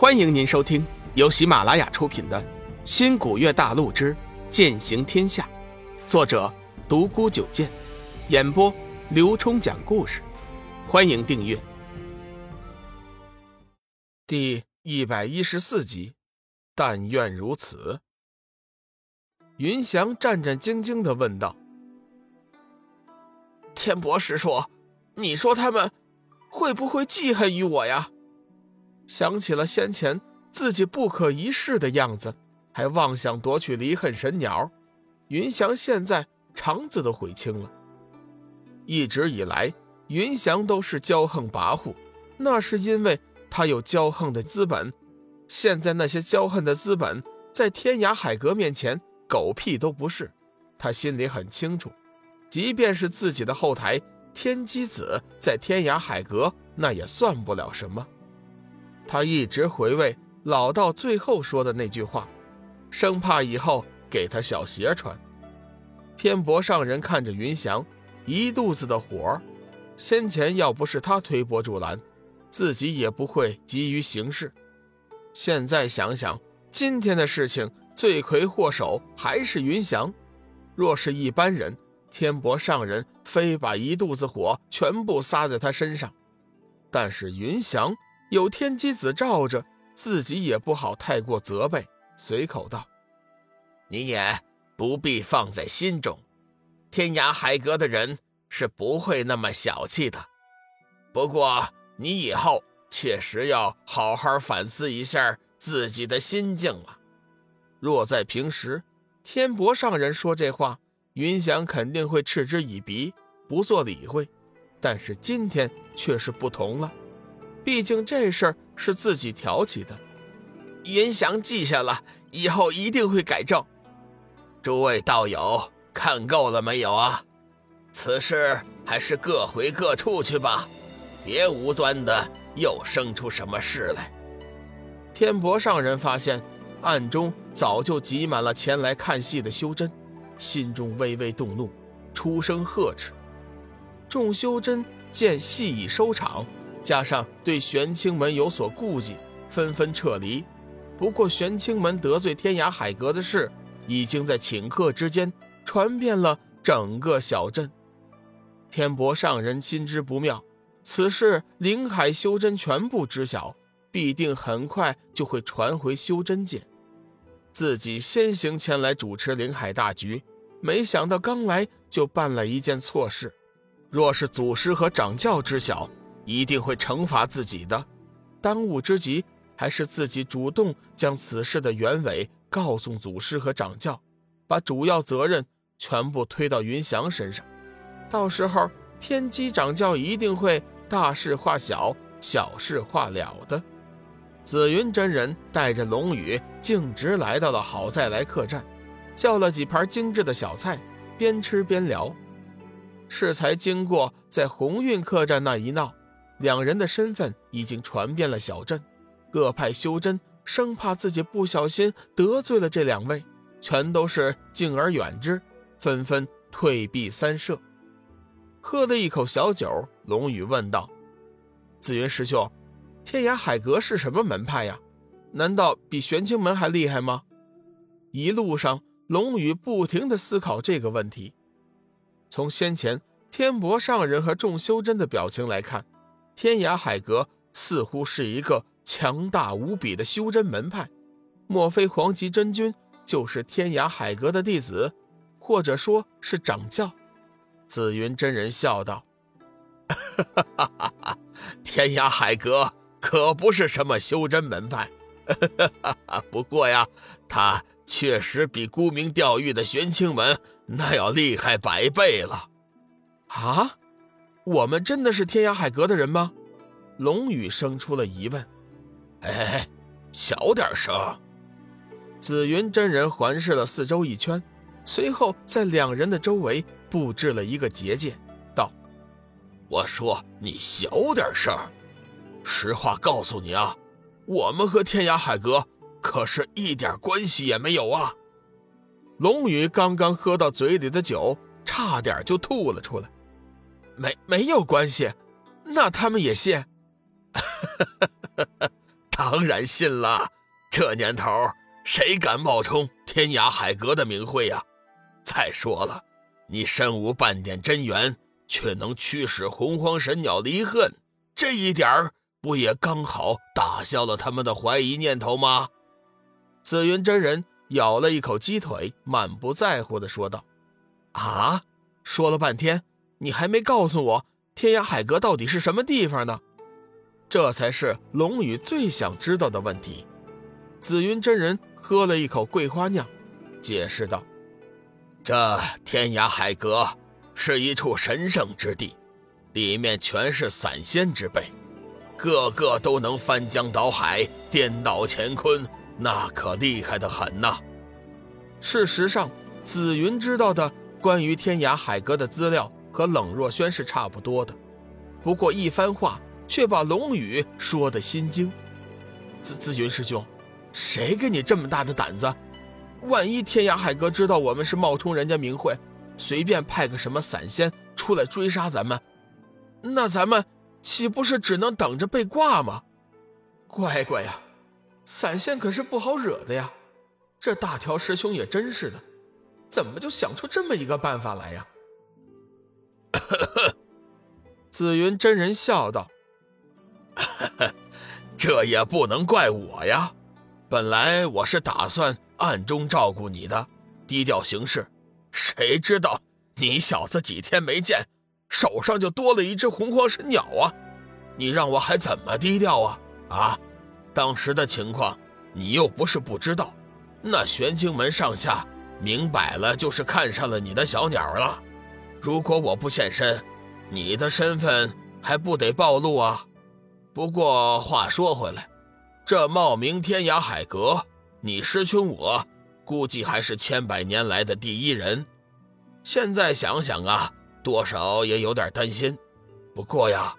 欢迎您收听由喜马拉雅出品的《新古月大陆之剑行天下》，作者独孤九剑，演播刘冲讲故事。欢迎订阅。第一百一十四集，但愿如此。云翔战战兢兢的问道：“天博士说，你说他们会不会记恨于我呀？”想起了先前自己不可一世的样子，还妄想夺取离恨神鸟，云翔现在肠子都悔青了。一直以来，云翔都是骄横跋扈，那是因为他有骄横的资本。现在那些骄横的资本在天涯海阁面前狗屁都不是。他心里很清楚，即便是自己的后台天机子在天涯海阁，那也算不了什么。他一直回味老道最后说的那句话，生怕以后给他小鞋穿。天博上人看着云翔，一肚子的火。先前要不是他推波助澜，自己也不会急于行事。现在想想，今天的事情罪魁祸首还是云翔。若是一般人，天博上人非把一肚子火全部撒在他身上。但是云翔。有天机子罩着，自己也不好太过责备，随口道：“你也不必放在心中，天涯海阁的人是不会那么小气的。不过你以后确实要好好反思一下自己的心境了。若在平时，天博上人说这话，云翔肯定会嗤之以鼻，不做理会。但是今天却是不同了。”毕竟这事儿是自己挑起的，云翔记下了，以后一定会改正。诸位道友看够了没有啊？此事还是各回各处去吧，别无端的又生出什么事来。天博上人发现暗中早就挤满了前来看戏的修真，心中微微动怒，出声呵斥。众修真见戏已收场。加上对玄清门有所顾忌，纷纷撤离。不过，玄清门得罪天涯海阁的事，已经在顷刻之间传遍了整个小镇。天博上人心知不妙，此事灵海修真全部知晓，必定很快就会传回修真界。自己先行前来主持灵海大局，没想到刚来就办了一件错事。若是祖师和掌教知晓，一定会惩罚自己的，当务之急还是自己主动将此事的原委告诉祖师和掌教，把主要责任全部推到云翔身上。到时候天机掌教一定会大事化小，小事化了的。紫云真人带着龙宇径直来到了好再来客栈，叫了几盘精致的小菜，边吃边聊。适才经过在鸿运客栈那一闹。两人的身份已经传遍了小镇，各派修真生怕自己不小心得罪了这两位，全都是敬而远之，纷纷退避三舍。喝了一口小酒，龙宇问道：“紫云师兄，天涯海阁是什么门派呀？难道比玄清门还厉害吗？”一路上，龙宇不停地思考这个问题。从先前天博上人和众修真的表情来看，天涯海阁似乎是一个强大无比的修真门派，莫非黄极真君就是天涯海阁的弟子，或者说是掌教？紫云真人笑道：“天涯海阁可不是什么修真门派，不过呀，他确实比沽名钓誉的玄清门那要厉害百倍了。”啊！我们真的是天涯海阁的人吗？龙宇生出了疑问。哎，小点声。紫云真人环视了四周一圈，随后在两人的周围布置了一个结界，道：“我说你小点声。实话告诉你啊，我们和天涯海阁可是一点关系也没有啊。”龙宇刚刚喝到嘴里的酒，差点就吐了出来。没没有关系，那他们也信？当然信了。这年头，谁敢冒充天涯海阁的名讳呀？再说了，你身无半点真元，却能驱使洪荒神鸟离恨，这一点儿不也刚好打消了他们的怀疑念头吗？紫云真人咬了一口鸡腿，满不在乎地说道：“啊，说了半天，你还没告诉我天涯海阁到底是什么地方呢？这才是龙宇最想知道的问题。”紫云真人喝了一口桂花酿，解释道。这天涯海阁是一处神圣之地，里面全是散仙之辈，个个都能翻江倒海、颠倒乾坤，那可厉害的很呐。事实上，紫云知道的关于天涯海阁的资料和冷若轩是差不多的，不过一番话却把龙宇说的心惊。紫紫云师兄，谁给你这么大的胆子？万一天涯海阁知道我们是冒充人家名讳，随便派个什么散仙出来追杀咱们，那咱们岂不是只能等着被挂吗？乖乖呀，散仙可是不好惹的呀！这大条师兄也真是的，怎么就想出这么一个办法来呀？紫云真人笑道：“ 这也不能怪我呀，本来我是打算……”暗中照顾你的，低调行事，谁知道你小子几天没见，手上就多了一只洪荒神鸟啊！你让我还怎么低调啊？啊！当时的情况你又不是不知道，那玄清门上下明摆了就是看上了你的小鸟了。如果我不现身，你的身份还不得暴露啊？不过话说回来，这冒名天涯海阁。你师兄我，估计还是千百年来的第一人。现在想想啊，多少也有点担心。不过呀，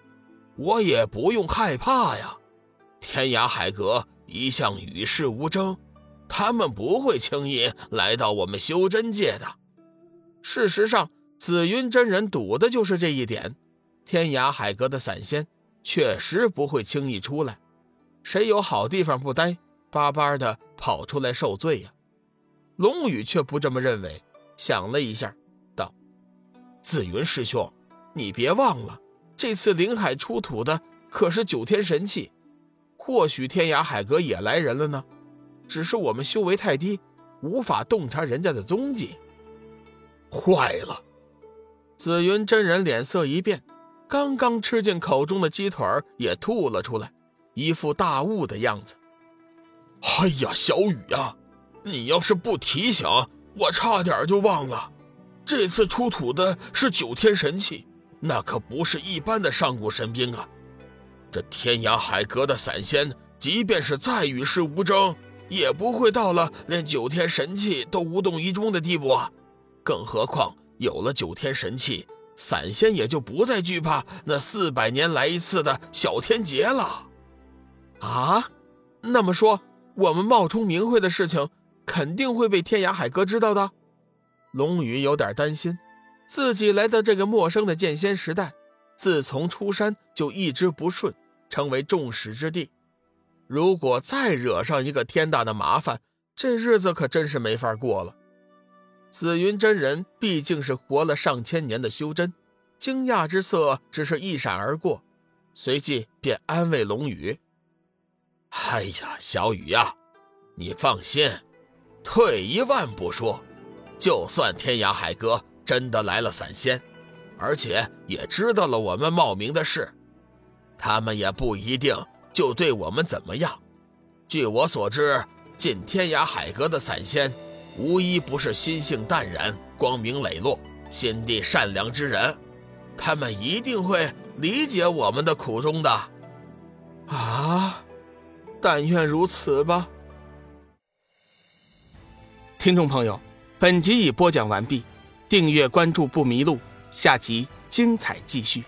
我也不用害怕呀。天涯海阁一向与世无争，他们不会轻易来到我们修真界的。事实上，紫云真人赌的就是这一点。天涯海阁的散仙确实不会轻易出来，谁有好地方不待？巴巴的跑出来受罪呀！龙宇却不这么认为，想了一下，道：“紫云师兄，你别忘了，这次灵海出土的可是九天神器，或许天涯海阁也来人了呢。只是我们修为太低，无法洞察人家的踪迹。”坏了！紫云真人脸色一变，刚刚吃进口中的鸡腿也吐了出来，一副大悟的样子。哎呀，小雨呀，你要是不提醒，我差点就忘了。这次出土的是九天神器，那可不是一般的上古神兵啊！这天涯海阁的散仙，即便是再与世无争，也不会到了连九天神器都无动于衷的地步啊！更何况有了九天神器，散仙也就不再惧怕那四百年来一次的小天劫了。啊，那么说。我们冒充明慧的事情肯定会被天涯海阁知道的。龙宇有点担心，自己来到这个陌生的剑仙时代，自从出山就一直不顺，成为众矢之的。如果再惹上一个天大的麻烦，这日子可真是没法过了。紫云真人毕竟是活了上千年的修真，惊讶之色只是一闪而过，随即便安慰龙宇。哎呀，小雨呀，你放心，退一万步说，就算天涯海阁真的来了散仙，而且也知道了我们冒名的事，他们也不一定就对我们怎么样。据我所知，进天涯海阁的散仙，无一不是心性淡然、光明磊落、心地善良之人，他们一定会理解我们的苦衷的。啊！但愿如此吧。听众朋友，本集已播讲完毕，订阅关注不迷路，下集精彩继续。